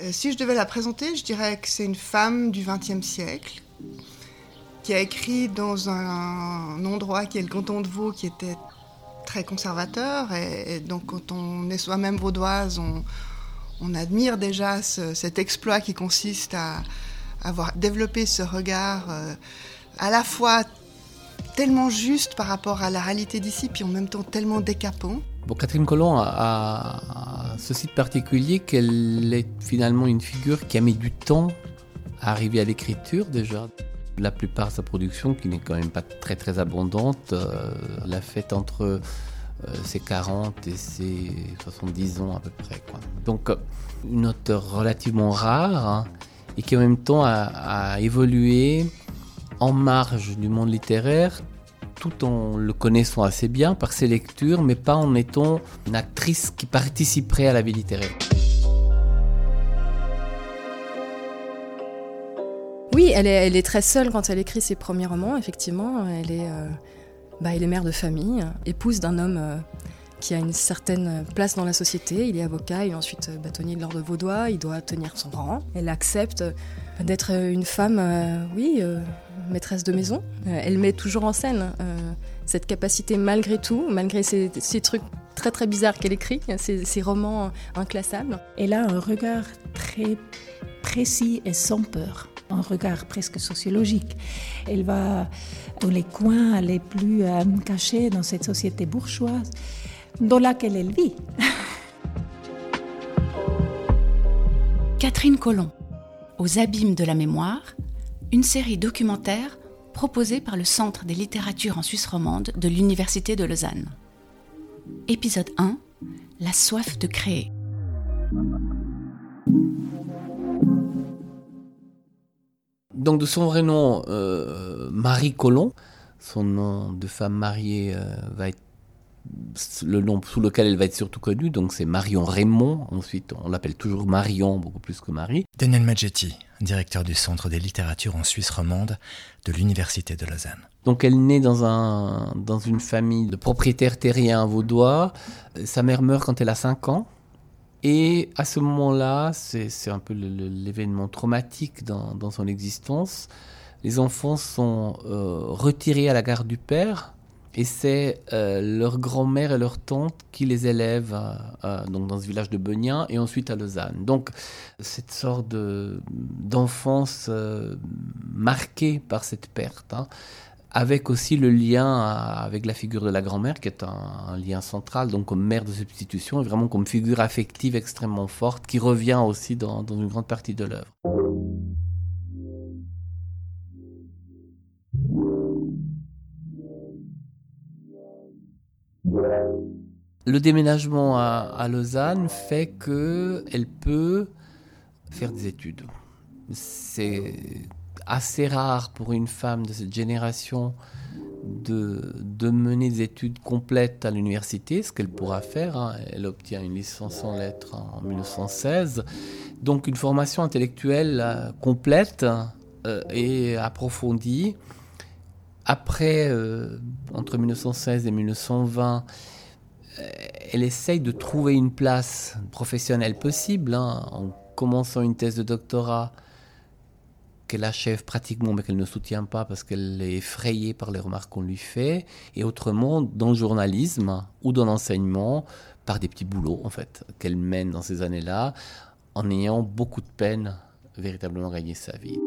Euh, si je devais la présenter, je dirais que c'est une femme du XXe siècle qui a écrit dans un, endroit qui est le canton de Vaud, qui était très conservateur. Et, donc, quand on est soi-même vaudoise, on, admire déjà cet exploit qui consiste à avoir développé ce regard euh, à la fois tellement juste par rapport à la réalité d'ici, puis en même temps tellement décapant. Catherine Colomb a, ceci de particulier qu'elle est finalement une figure qui a mis du temps à arriver à l'écriture déjà. La plupart de sa production, qui n'est quand même pas très très abondante, euh, l'a faite entre euh, ses 40 et ses 70 ans à peu près. Donc une auteure relativement rare hein, et qui en même temps a évolué en marge du monde littéraire tout en le connaissant assez bien par ses lectures, mais pas en étant une actrice qui participerait à la vie littéraire. Oui, elle est, très seule quand elle écrit ses premiers romans, effectivement. Elle est, euh, bah, mère de famille, épouse d'un homme euh, qui a une certaine place dans la société. Il est avocat et ensuite euh, bâtonnier de l'ordre vaudois. Il doit tenir son rang. Elle accepte d'être une femme, oui, maîtresse de maison. Euh, elle met toujours en scène euh, cette capacité malgré tout, malgré ces, trucs très très bizarres qu'elle écrit, ces, romans inclassables. Elle a un regard très précis et sans peur, un regard presque sociologique. Elle va dans les coins les plus euh, cachés dans cette société bourgeoise dans laquelle elle vit. Catherine Collomb, aux abîmes de la mémoire, une série documentaire proposée par le Centre des littératures en Suisse romande de l'Université de Lausanne. Épisode 1 La soif de créer. Donc de son vrai nom, euh, Marie Colomb, son nom de femme mariée euh, va être le nom sous lequel elle va être surtout connue, donc c'est Marion Raymond. Ensuite, on l'appelle toujours Marion, beaucoup plus que Marie. Daniel Maggetti, directeur du Centre des littératures en Suisse romande de l'Université de Lausanne. Donc elle naît dans, un, dans une famille de propriétaires terriens vaudois. Sa mère meurt quand elle a 5 ans. Et à ce moment-là, c'est un peu l'événement traumatique dans, dans, son existence. Les enfants sont euh, retirés à la gare du père et c'est euh, leur grand-mère et leur tante qui les élèvent euh, euh, donc dans ce village de Beugnin et ensuite à Lausanne. Donc cette sorte d'enfance marquée par cette perte, hein, avec aussi le lien avec la figure de la grand-mère qui est un, lien central, donc comme mère de substitution et vraiment comme figure affective extrêmement forte qui revient aussi dans une grande partie de l'œuvre. Le déménagement à, Lausanne fait qu'elle peut faire des études. C'est assez rare pour une femme de cette génération de, mener des études complètes à l'université, ce qu'elle pourra faire. Hein. Elle obtient une licence en lettres en 1916. Donc une formation intellectuelle euh, complète euh, et approfondie. Après, euh, entre 1916 et 1920, euh, elle essaye de trouver une place professionnelle possible hein, en commençant une thèse de doctorat qu'elle achève pratiquement mais qu'elle ne soutient pas parce qu'elle est effrayée par les remarques qu'on lui fait, et autrement dans le journalisme ou dans l'enseignement par des petits boulots en fait qu'elle mène dans ces années-là en ayant beaucoup de peine véritablement gagner sa vie.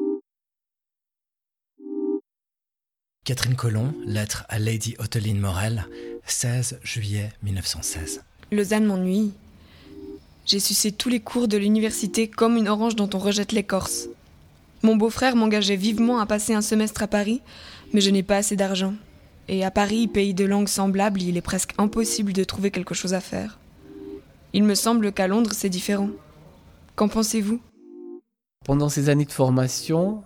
Catherine Colomb, lettre à Lady Otteline Morel, 16 juillet 1916. Lausanne m'ennuie. J'ai sucé tous les cours de l'université comme une orange dont on rejette l'écorce. Mon beau-frère m'engageait vivement à passer un semestre à Paris, mais je n'ai pas assez d'argent. Et à Paris, pays de langues semblables, il est presque impossible de trouver quelque chose à faire. Il me semble qu'à Londres, c'est différent. Qu'en pensez-vous? Pendant ces années de formation,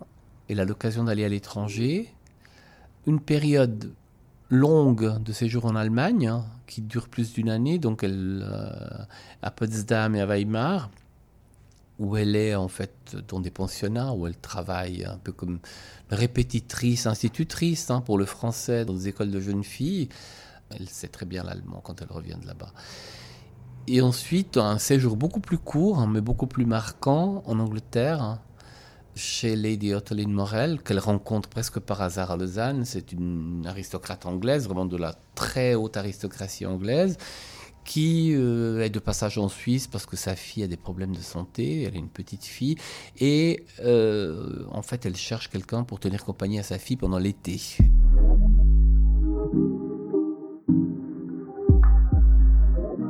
elle a l'occasion d'aller à l'étranger, une période longue de séjour en Allemagne, hein, qui dure plus d'une année, donc elle, euh, à Potsdam et à Weimar, où elle est en fait dans des pensionnats, où elle travaille un peu comme répétitrice, institutrice hein, pour le français dans des écoles de jeunes filles. Elle sait très bien l'allemand quand elle revient de là-bas. Et ensuite, un séjour beaucoup plus court, hein, mais beaucoup plus marquant en Angleterre, chez Lady Ottoline Morel, qu'elle rencontre presque par hasard à Lausanne. C'est une aristocrate anglaise, vraiment de la très haute aristocratie anglaise, qui euh, est de passage en Suisse parce que sa fille a des problèmes de santé, elle est une petite fille, et euh, en fait elle cherche quelqu'un pour tenir compagnie à sa fille pendant l'été.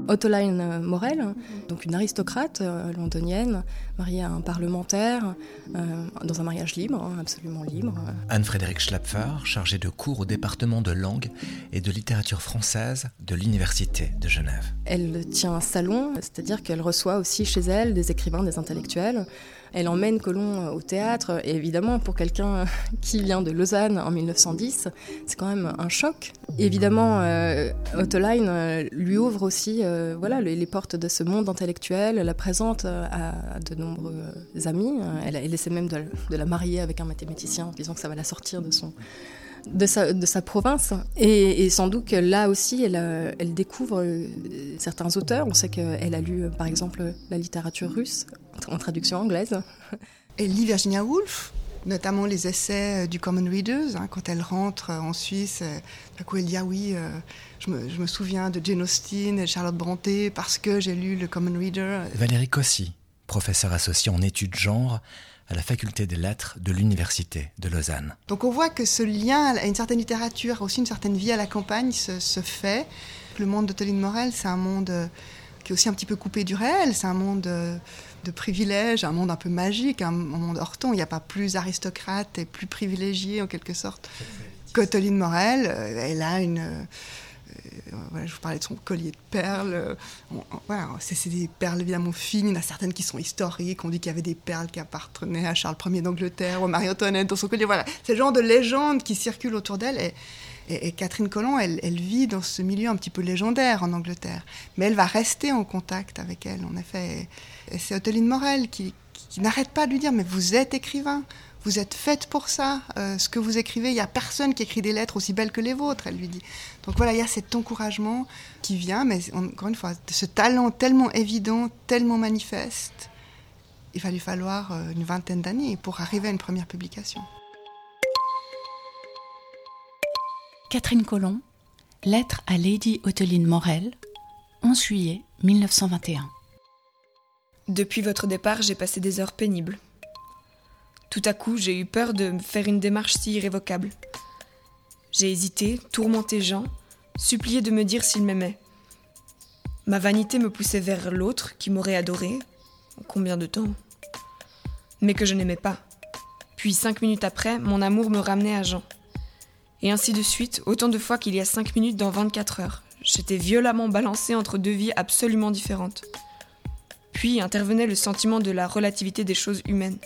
Ottoline euh, Morel, donc une aristocrate euh, londonienne, mariée à un parlementaire, euh, dans un mariage libre, hein, absolument libre. Anne-Frédéric Schlapfer, chargée de cours au département de langue et de littérature française de l'Université de Genève. Elle tient un salon, c'est-à-dire qu'elle reçoit aussi chez elle des écrivains, des intellectuels. Elle emmène Colomb au théâtre, et évidemment, pour quelqu'un qui vient de Lausanne en 1910, c'est quand même un choc. évidemment, euh, Ottoline euh, lui ouvre aussi euh, voilà, les, portes de ce monde intellectuel, la présente à, de nombreux amis. Elle, essaie même de, la marier avec un mathématicien, en disant que ça va la sortir de son, de sa, de sa province. Et, sans doute que là aussi, elle, elle découvre certains auteurs. On sait qu'elle a lu, par exemple, la littérature russe en traduction anglaise. Elle lit Virginia Woolf, notamment les essais du Common Readers. Hein, quand elle rentre en Suisse, euh, d'un coup elle dit Ah oui, euh, je, me, souviens de Jane Austen et Charlotte Brontë parce que j'ai lu le Common Reader. Valérie Cossy, professeure associée en études genre à la faculté des lettres de l'Université de Lausanne. Donc on voit que ce lien à une certaine littérature, aussi une certaine vie à la campagne se, fait. Le monde de Toline Morel, c'est un monde euh, qui est aussi un petit peu coupé du réel, c'est un monde de privilèges, un monde un peu magique, un monde hors Il n'y a pas plus aristocrate et plus privilégié en quelque sorte qu'Ottoline Morel. Euh, elle a une. Euh, voilà, je vous parlais de son collier de perles. voilà, c'est des perles évidemment fines. Il y en a certaines qui sont historiques. On dit qu'il y avait des perles qui appartenaient à Charles Ier d'Angleterre, au Marie-Antoinette dans son collier. Voilà, c'est le genre de légende qui circule autour d'elle. Et, et, Catherine Colomb, elle, vit dans ce milieu un petit peu légendaire en Angleterre. Mais elle va rester en contact avec elle, en effet. Et c'est Otteline Morel qui, n'arrête pas de lui dire Mais vous êtes écrivain, vous êtes faite pour ça. Euh, ce que vous écrivez, il n'y a personne qui écrit des lettres aussi belles que les vôtres, elle lui dit. Donc voilà, il y a cet encouragement qui vient, mais encore une fois, ce talent tellement évident, tellement manifeste, il va lui falloir euh, une vingtaine d'années pour arriver à une première publication. Catherine Colomb, lettre à Lady Otteline Morel, 11 juillet 1921. Depuis votre départ, j'ai passé des heures pénibles. Tout à coup, j'ai eu peur de faire une démarche si irrévocable. J'ai hésité, tourmenté Jean, supplié de me dire s'il m'aimait. Ma vanité me poussait vers l'autre qui m'aurait adoré. Combien de temps? Mais que je n'aimais pas. Puis cinq minutes après, mon amour me ramenait à Jean. Et ainsi de suite, autant de fois qu'il y a 5 minutes dans 24 heures. J'étais violemment balancée entre deux vies absolument différentes. Puis intervenait le sentiment de la relativité des choses humaines.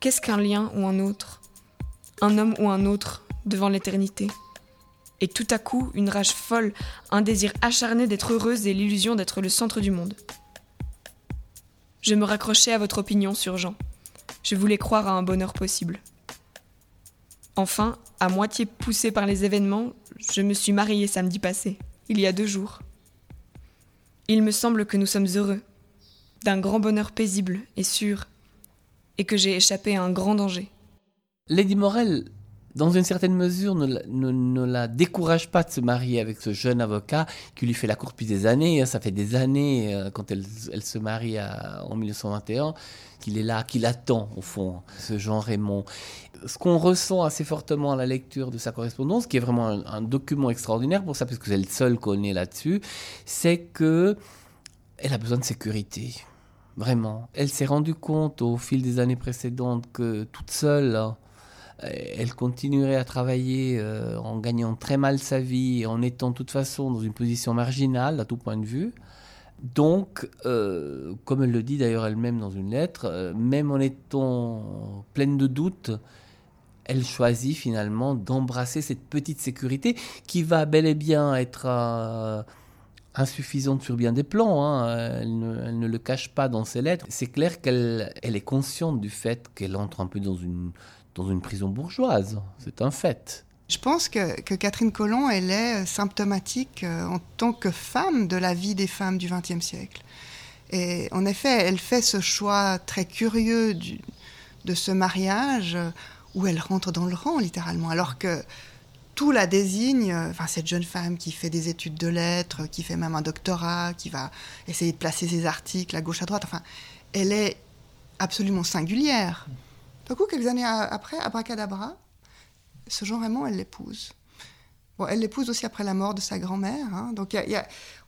Qu'est-ce qu'un lien ou un autre? Un homme ou un autre devant l'éternité? Et tout à coup, une rage folle, un désir acharné d'être heureuse et l'illusion d'être le centre du monde. Je me raccrochais à votre opinion sur Jean. Je voulais croire à un bonheur possible. Enfin, à moitié poussée par les événements, je me suis mariée samedi passé, il y a deux jours. Il me semble que nous sommes heureux, d'un grand bonheur paisible et sûr, et que j'ai échappé à un grand danger. Lady Morel, dans une certaine mesure, ne, la décourage pas de se marier avec ce jeune avocat qui lui fait la cour depuis des années. Hein. Ça fait des années, euh, quand elle, se marie en 1921, qu'il est là, qu'il attend, au fond, ce Jean Raymond ce qu'on ressent assez fortement à la lecture de sa correspondance, qui est vraiment un, document extraordinaire pour ça, parce que c'est le seul qu'on ait là-dessus, c'est que elle a besoin de sécurité. Vraiment. Elle s'est rendue compte au fil des années précédentes que toute seule, hein, elle continuerait à travailler euh, en gagnant très mal sa vie, en étant de toute façon dans une position marginale à tout point de vue. Donc, euh, comme elle le dit d'ailleurs elle-même dans une lettre, euh, même en étant pleine de doutes, elle choisit finalement d'embrasser cette petite sécurité qui va bel et bien être euh, insuffisante sur bien des plans. Hein. Elle, ne, le cache pas dans ses lettres. C'est clair qu'elle est consciente du fait qu'elle entre un peu dans une, dans une prison bourgeoise. C'est un fait. Je pense que, Catherine Colomb, elle est symptomatique euh, en tant que femme de la vie des femmes du XXe siècle. Et en effet, elle fait ce choix très curieux de ce mariage euh, où elle rentre dans le rang, littéralement, alors que tout la désigne, euh, enfin, cette jeune femme qui fait des études de lettres, qui fait même un doctorat, qui va essayer de placer ses articles à gauche, à droite, enfin, elle est absolument singulière. D'un coup, quelques années après, Abracadabra, ce Jean Raymond, elle l'épouse. Bon, elle l'épouse aussi après la mort de sa grand-mère. Hein. donc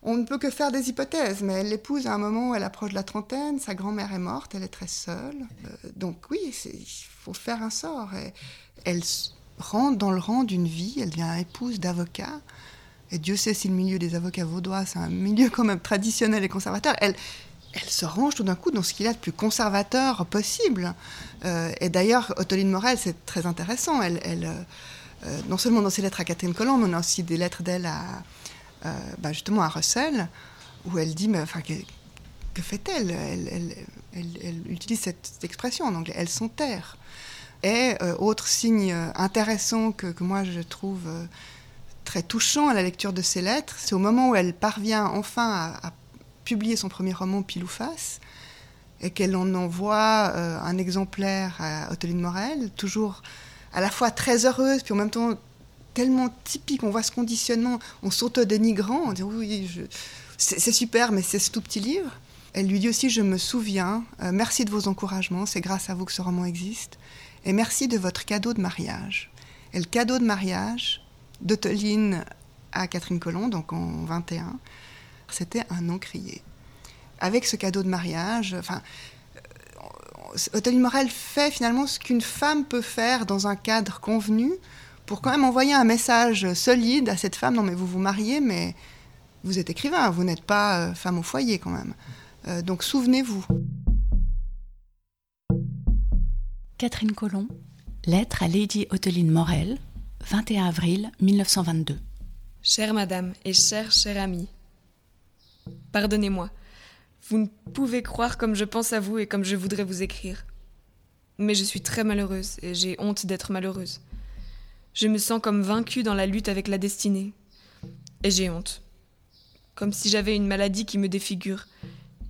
on ne peut que faire des hypothèses, mais elle l'épouse à un moment où elle approche de la trentaine, sa grand-mère est morte, elle est très seule. Euh, donc oui, il faut faire un sort. Elle rentre dans le rang d'une vie, elle devient épouse d'avocat. Et Dieu sait si le milieu des avocats vaudois, c'est un milieu quand même traditionnel et conservateur. Elle, elle se range tout d'un coup dans ce qu'il a de plus conservateur possible. Euh, et d'ailleurs, Ottoline Morel, c'est très intéressant. Elle, euh, euh, non seulement dans ses lettres à Catherine Colomb, mais on a aussi des lettres d'elle à, bah, justement à Russell, où elle dit, mais enfin, que, fait-elle? Elle, utilise cette, expression en anglais, elle s'enterre. Et autre signe intéressant que, moi je trouve très touchant à la lecture de ces lettres, c'est au moment où elle parvient enfin à publié son premier roman Pile ou Face, et qu'elle en envoie euh, un exemplaire à Ottoline Morel, toujours à la fois très heureuse, puis en même temps tellement typique, on voit ce conditionnement, on s'auto-dénigrant, on dit oui, c'est super, mais c'est ce tout petit livre. Elle lui dit aussi, je me souviens, euh, merci de vos encouragements, c'est grâce à vous que ce roman existe, et merci de votre cadeau de mariage. Et le cadeau de mariage d'Ottoline à Catherine Colomb, donc en 21, c'était un encrier. Avec ce cadeau de mariage, enfin, euh, Morel fait finalement ce qu'une femme peut faire dans un cadre convenu pour quand même envoyer un message solide à cette femme. Non, mais vous vous mariez, mais vous êtes écrivain, vous n'êtes pas euh, femme au foyer quand même. Euh, donc souvenez-vous. Catherine Colomb, lettre à Lady Otteline Morel, 21 avril 1922. Chère madame et chère chère amie, Pardonnez-moi. Vous ne pouvez croire comme je pense à vous et comme je voudrais vous écrire. Mais je suis très malheureuse et j'ai honte d'être malheureuse. Je me sens comme vaincue dans la lutte avec la destinée. Et j'ai honte. Comme si j'avais une maladie qui me défigure.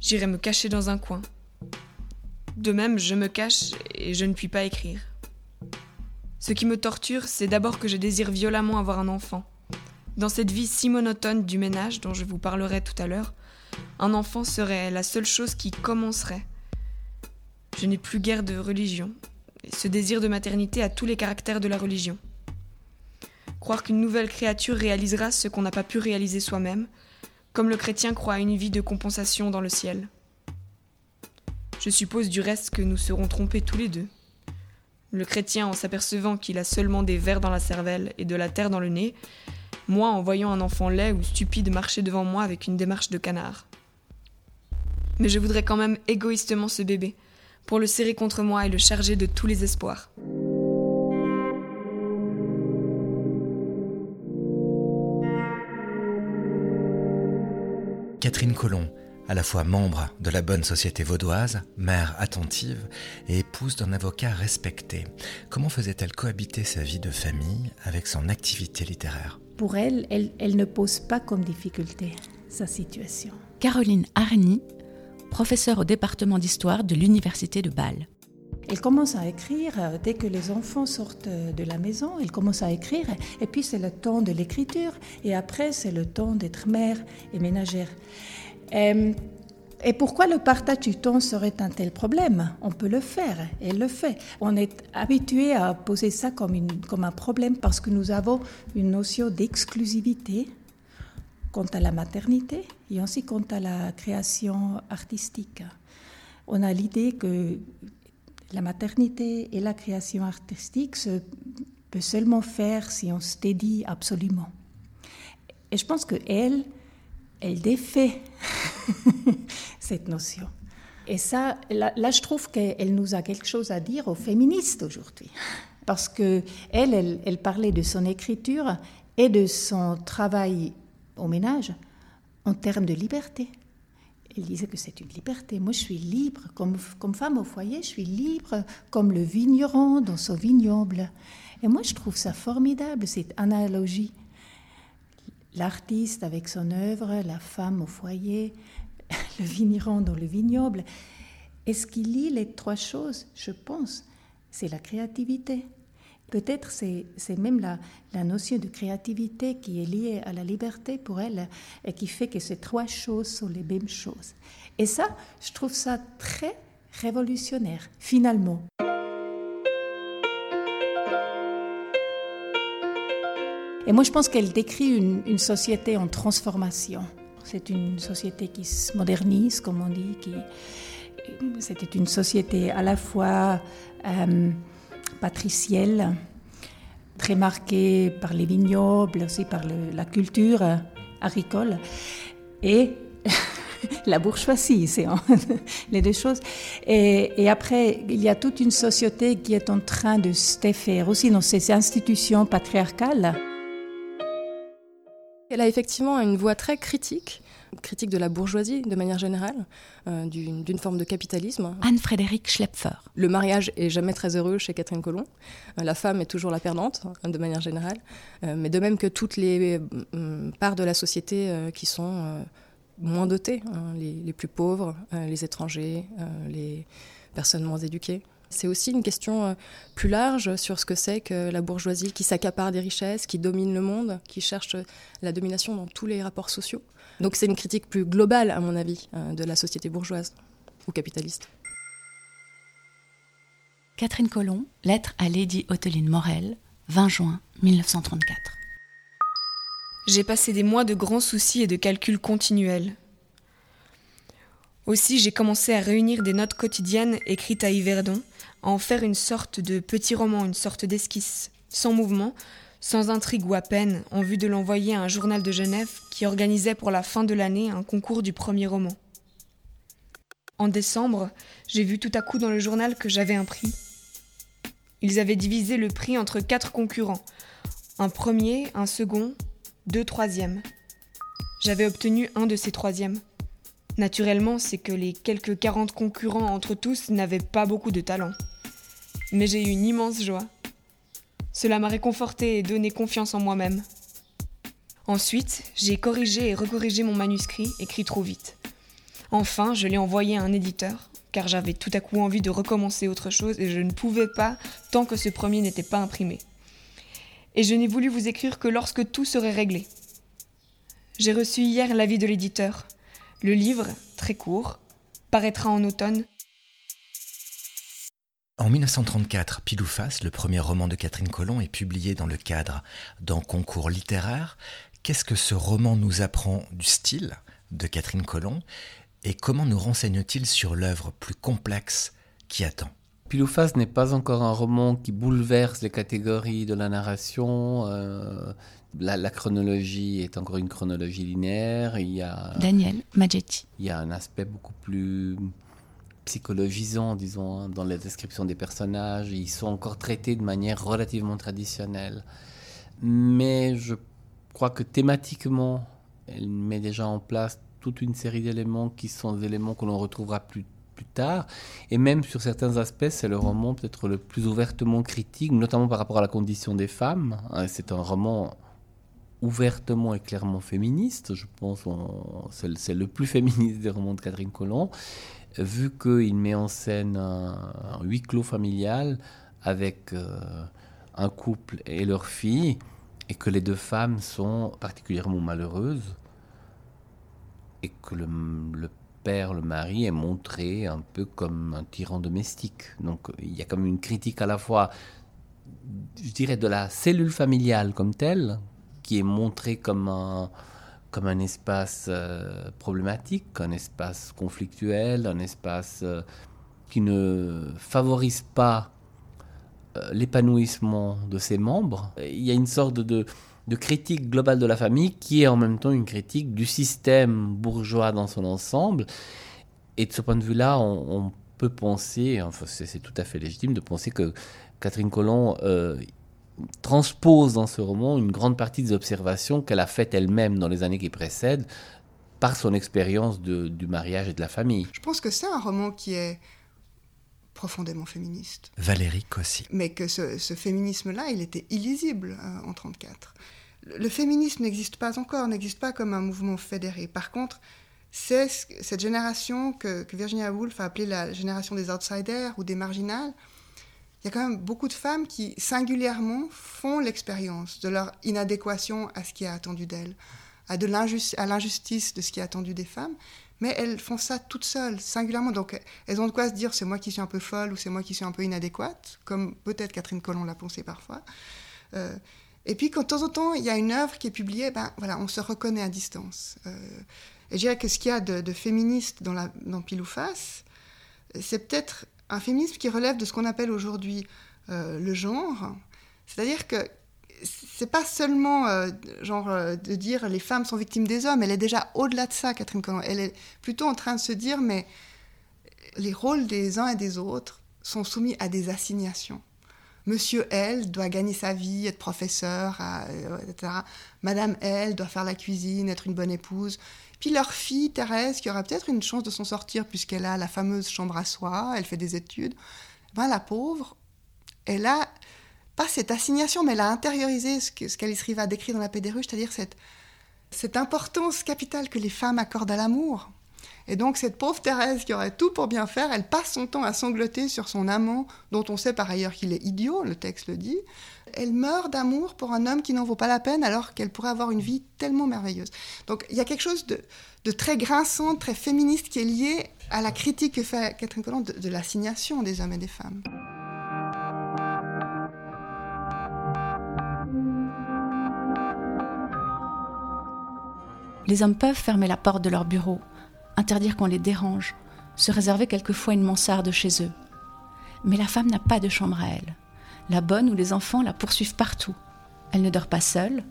J'irais me cacher dans un coin. De même, je me cache et je ne puis pas écrire. Ce qui me torture, c'est d'abord que je désire violemment avoir un enfant. Dans cette vie si monotone du ménage dont je vous parlerai tout à l'heure, un enfant serait la seule chose qui commencerait. Je n'ai plus guère de religion. ce désir de maternité a tous les caractères de la religion. Croire qu'une nouvelle créature réalisera ce qu'on n'a pas pu réaliser soi-même, comme le chrétien croit à une vie de compensation dans le ciel. Je suppose du reste que nous serons trompés tous les deux. Le chrétien en s'apercevant qu'il a seulement des vers dans la cervelle et de la terre dans le nez, moi en voyant un enfant laid ou stupide marcher devant moi avec une démarche de canard. Mais je voudrais quand même égoïstement ce bébé, pour le serrer contre moi et le charger de tous les espoirs. Catherine Colomb, à la fois membre de la bonne société vaudoise, mère attentive et épouse d'un avocat respecté, comment faisait-elle cohabiter sa vie de famille avec son activité littéraire? Pour elle, elle, ne pose pas comme difficulté sa situation. Caroline Arny, professeure au département d'histoire de l'Université de Bâle. Elle commence à écrire euh, dès que les enfants sortent de la maison. Elle commence à écrire et puis c'est le temps de l'écriture et après c'est le temps d'être mère et ménagère. Et pourquoi le partage du temps serait un tel problème? On peut le faire, et le fait. On est habitué à poser ça comme un problème parce que nous avons une notion d'exclusivité quant à la maternité et aussi quant à la création artistique. On a l'idée que la maternité et la création artistique se peut seulement faire si on se dédie absolument. Et je pense que elle, elle défait cette notion. Et ça, là, je trouve qu'elle nous a quelque chose à dire aux féministes aujourd'hui. Parce que elle, elle, parlait de son écriture et de son travail au ménage en termes de liberté. Elle disait que c'est une liberté. Moi, je suis libre. Comme, comme femme au foyer, je suis libre comme le vigneron dans son vignoble. Et moi, je trouve ça formidable, cette analogie. L'artiste avec son œuvre, la femme au foyer, le vigneron dans le vignoble. Et ce qui lie les trois choses, je pense, c'est la créativité. Peut-être c'est, c'est même la, la, notion de créativité qui est liée à la liberté pour elle et qui fait que ces trois choses sont les mêmes choses. Et ça, je trouve ça très révolutionnaire, finalement. Et moi, je pense qu'elle décrit une, société en transformation. C'est une société qui se modernise, comme on dit. C'était une société à la fois euh, patricielle, très marquée par les vignobles, aussi par la culture agricole, et la bourgeoisie, c'est les deux choses. Et, après, il y a toute une société qui est en train de se défaire aussi dans ces institutions patriarcales. Elle a effectivement une voix très critique, critique de la bourgeoisie de manière générale, euh, d'une forme de capitalisme. Anne-Frédérique Schlepfer. Le mariage est jamais très heureux chez Catherine Colomb. Euh, la femme est toujours la perdante, hein, de manière générale. Euh, mais de même que toutes les euh, parts de la société qui sont moins dotées, hein, les, les, plus pauvres, les étrangers, les personnes moins éduquées. C'est aussi une question euh, plus large sur ce que c'est que la bourgeoisie qui s'accapare des richesses, qui domine le monde, qui cherche la domination dans tous les rapports sociaux. Donc c'est une critique plus globale, à mon avis, euh, de la société bourgeoise ou capitaliste. Catherine Colomb, lettre à Lady Otteline Morel, 20 juin 1934. J'ai passé des mois de grands soucis et de calculs continuels. Aussi, j'ai commencé à réunir des notes quotidiennes écrites à Yverdon, à en faire une sorte de petit roman, une sorte d'esquisse, sans mouvement, sans intrigue ou à peine, en vue de l'envoyer à un journal de Genève qui organisait pour la fin de l'année un concours du premier roman. En décembre, j'ai vu tout à coup dans le journal que j'avais un prix. Ils avaient divisé le prix entre quatre concurrents, un premier, un second, deux troisièmes. J'avais obtenu un de ces troisièmes. Naturellement, c'est que les quelques 40 concurrents entre tous n'avaient pas beaucoup de talent. Mais j'ai eu une immense joie. Cela m'a réconforté et donné confiance en moi-même. Ensuite, j'ai corrigé et recorrigé mon manuscrit, écrit trop vite. Enfin, je l'ai envoyé à un éditeur, car j'avais tout à coup envie de recommencer autre chose et je ne pouvais pas tant que ce premier n'était pas imprimé. Et je n'ai voulu vous écrire que lorsque tout serait réglé. J'ai reçu hier l'avis de l'éditeur. Le livre, très court, paraîtra en automne. En 1934, Pile ou Face, le premier roman de Catherine Colomb, est publié dans le cadre d'un concours littéraire. Qu'est-ce que ce roman nous apprend du style de Catherine Colomb et comment nous renseigne-t-il sur l'œuvre plus complexe qui attend? Pile ou Face n'est pas encore un roman qui bouleverse les catégories de la narration. Euh, la, la, chronologie est encore une chronologie linéaire. Il y a Daniel Maggetti. Il y a un aspect beaucoup plus psychologisant, disons, hein, dans la description des personnages. Ils sont encore traités de manière relativement traditionnelle. Mais je crois que thématiquement, elle met déjà en place toute une série d'éléments qui sont des éléments que l'on retrouvera plus tard. Et même sur certains aspects, c'est le roman peut-être le plus ouvertement critique, notamment par rapport à la condition des femmes. C'est un roman ouvertement et clairement féministe, je pense, c'est le plus féministe des romans de Catherine Colomb, vu qu'il met en scène un, huis clos familial avec euh, un couple et leur fille, et que les deux femmes sont particulièrement malheureuses, et que le, le père, le mari, est montré un peu comme un tyran domestique. Donc il y a comme une critique à la fois, je dirais, de la cellule familiale comme telle, qui est montrée comme un, comme un espace euh, problématique, un espace conflictuel, un espace euh, qui ne favorise pas euh, l'épanouissement de ses membres. Il y a une sorte de, critique globale de la famille qui est en même temps une critique du système bourgeois dans son ensemble. Et de ce point de vue-là, on, on, peut penser, enfin c'est tout à fait légitime de penser que Catherine Colomb euh, transpose dans ce roman une grande partie des observations qu'elle a faites elle-même dans les années qui précèdent par son expérience du mariage et de la famille. Je pense que c'est un roman qui est profondément féministe. Valérie Cossy. Mais que ce, féminisme-là, il était illisible euh, en 1934. Le féminisme n'existe pas encore, n'existe pas comme un mouvement fédéré. Par contre, c'est cette génération que, Virginia Woolf a appelée la génération des outsiders ou des marginales. Il y a quand même beaucoup de femmes qui, singulièrement, font l'expérience de leur inadéquation à ce qui est attendu d'elles, à, de à l'injustice de ce qui est attendu des femmes, mais elles font ça toutes seules, singulièrement. Donc elles ont de quoi se dire c'est moi qui suis un peu folle ou c'est moi qui suis un peu inadéquate, comme peut-être Catherine Colomb l'a pensé parfois. Euh, et puis, quand de temps en temps, il y a une œuvre qui est publiée, ben, voilà, on se reconnaît à distance. Euh, et je dirais que ce qu'il y a de, féministe dans, la, dans Pile ou Face, c'est peut-être un féminisme qui relève de ce qu'on appelle aujourd'hui euh, le genre. C'est-à-dire que c'est pas seulement euh, genre de dire les femmes sont victimes des hommes, elle est déjà au-delà de ça, Catherine Colomb. Elle est plutôt en train de se dire, mais les rôles des uns et des autres sont soumis à des assignations. Monsieur L doit gagner sa vie, être professeur, euh, etc. Madame L doit faire la cuisine, être une bonne épouse. Puis leur fille, Thérèse, qui aura peut-être une chance de s'en sortir puisqu'elle a la fameuse chambre à soi, elle fait des études. Ben, la pauvre, elle a pas cette assignation, mais elle a intériorisé ce qu'Alice Riva décrit dans La paix des c'est-à-dire cette importance capitale que les femmes accordent à l'amour. Et donc cette pauvre Thérèse qui aurait tout pour bien faire, elle passe son temps à sangloter sur son amant, dont on sait par ailleurs qu'il est idiot, le texte le dit. Elle meurt d'amour pour un homme qui n'en vaut pas la peine alors qu'elle pourrait avoir une vie tellement merveilleuse. Donc il y a quelque chose de, très grinçant, très féministe qui est lié à la critique que fait Catherine de, de l'assignation des hommes et des femmes. Les hommes peuvent fermer la porte de leur bureau interdire qu'on les dérange, se réserver quelquefois une mansarde chez eux. Mais la femme n'a pas de chambre à elle. La bonne ou les enfants la poursuivent partout. Elle ne dort pas seule.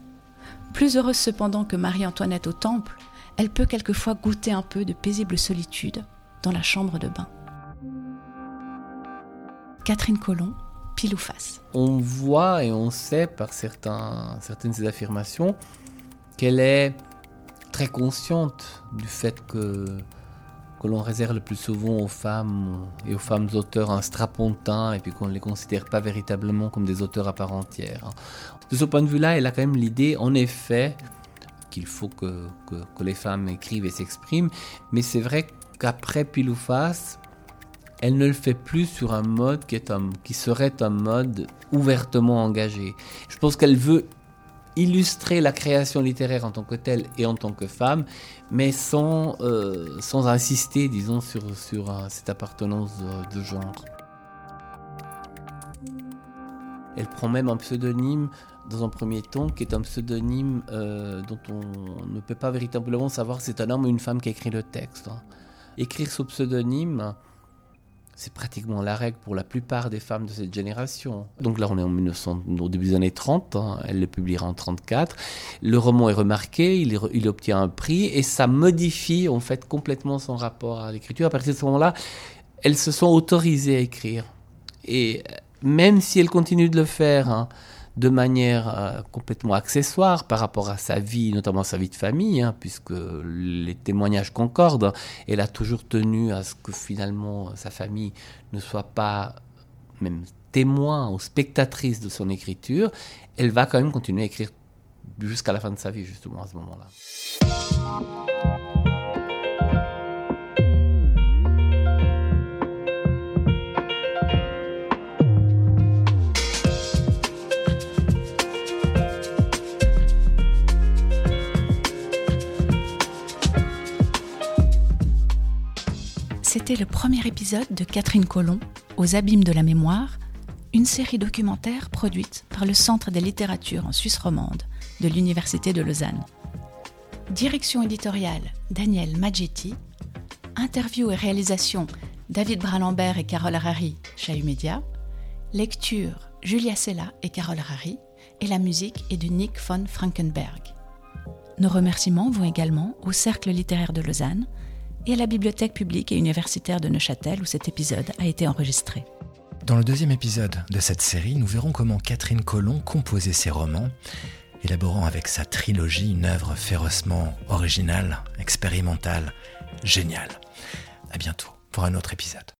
Plus heureuse cependant que Marie-Antoinette au temple, elle peut quelquefois goûter un peu de paisible solitude dans la chambre de bain. Catherine Colomb, pile ou face. On voit et on sait par certains, certaines affirmations qu'elle est très consciente du fait que, que l'on réserve le plus souvent aux femmes et aux femmes auteurs un strapontin et puis qu'on ne les considère pas véritablement comme des auteurs à part entière. De ce point de vue-là, elle a quand même l'idée, en effet, qu'il faut que, que, les femmes écrivent et s'expriment, mais c'est vrai qu'après Pile ou Face, elle ne le fait plus sur un mode qui, est un, qui serait un mode ouvertement engagé. Je pense qu'elle veut illustrer la création littéraire en tant que telle et en tant que femme, mais sans, euh, sans insister, disons, sur, sur euh, cette appartenance de, genre. Elle prend même un pseudonyme dans un premier temps, qui est un pseudonyme euh, dont on ne peut pas véritablement savoir si c'est un homme ou une femme qui écrit le texte. Hein. Écrire sous pseudonyme, c'est pratiquement la règle pour la plupart des femmes de cette génération. Donc là, on est en 1900, au début des années 30, hein. elle le publiera en 34. Le roman est remarqué, il, obtient un prix et ça modifie en fait complètement son rapport à l'écriture. À partir de ce moment-là, elles se sont autorisées à écrire. Et même si elles continuent de le faire, hein, de manière euh, complètement accessoire par rapport à sa vie, notamment sa vie de famille, hein, puisque les témoignages concordent. Elle a toujours tenu à ce que finalement sa famille ne soit pas même témoin ou spectatrice de son écriture. Elle va quand même continuer à écrire jusqu'à la fin de sa vie, justement, à ce moment-là. C'était le premier épisode de Catherine Colomb, Aux abîmes de la mémoire, une série documentaire produite par le Centre des littératures en Suisse romande de l'Université de Lausanne. Direction éditoriale Daniel Maggetti, interview et réalisation David Bralambert et Carole Harari, Chahut Média, lecture Julia Sella et Carole Harari, et la musique est de Nick von Frankenberg. Nos remerciements vont également au Cercle littéraire de Lausanne, et à la bibliothèque publique et universitaire de Neuchâtel où cet épisode a été enregistré. Dans le deuxième épisode de cette série, nous verrons comment Catherine Colomb composait ses romans, élaborant avec sa trilogie une œuvre férocement originale, expérimentale, géniale. À bientôt pour un autre épisode.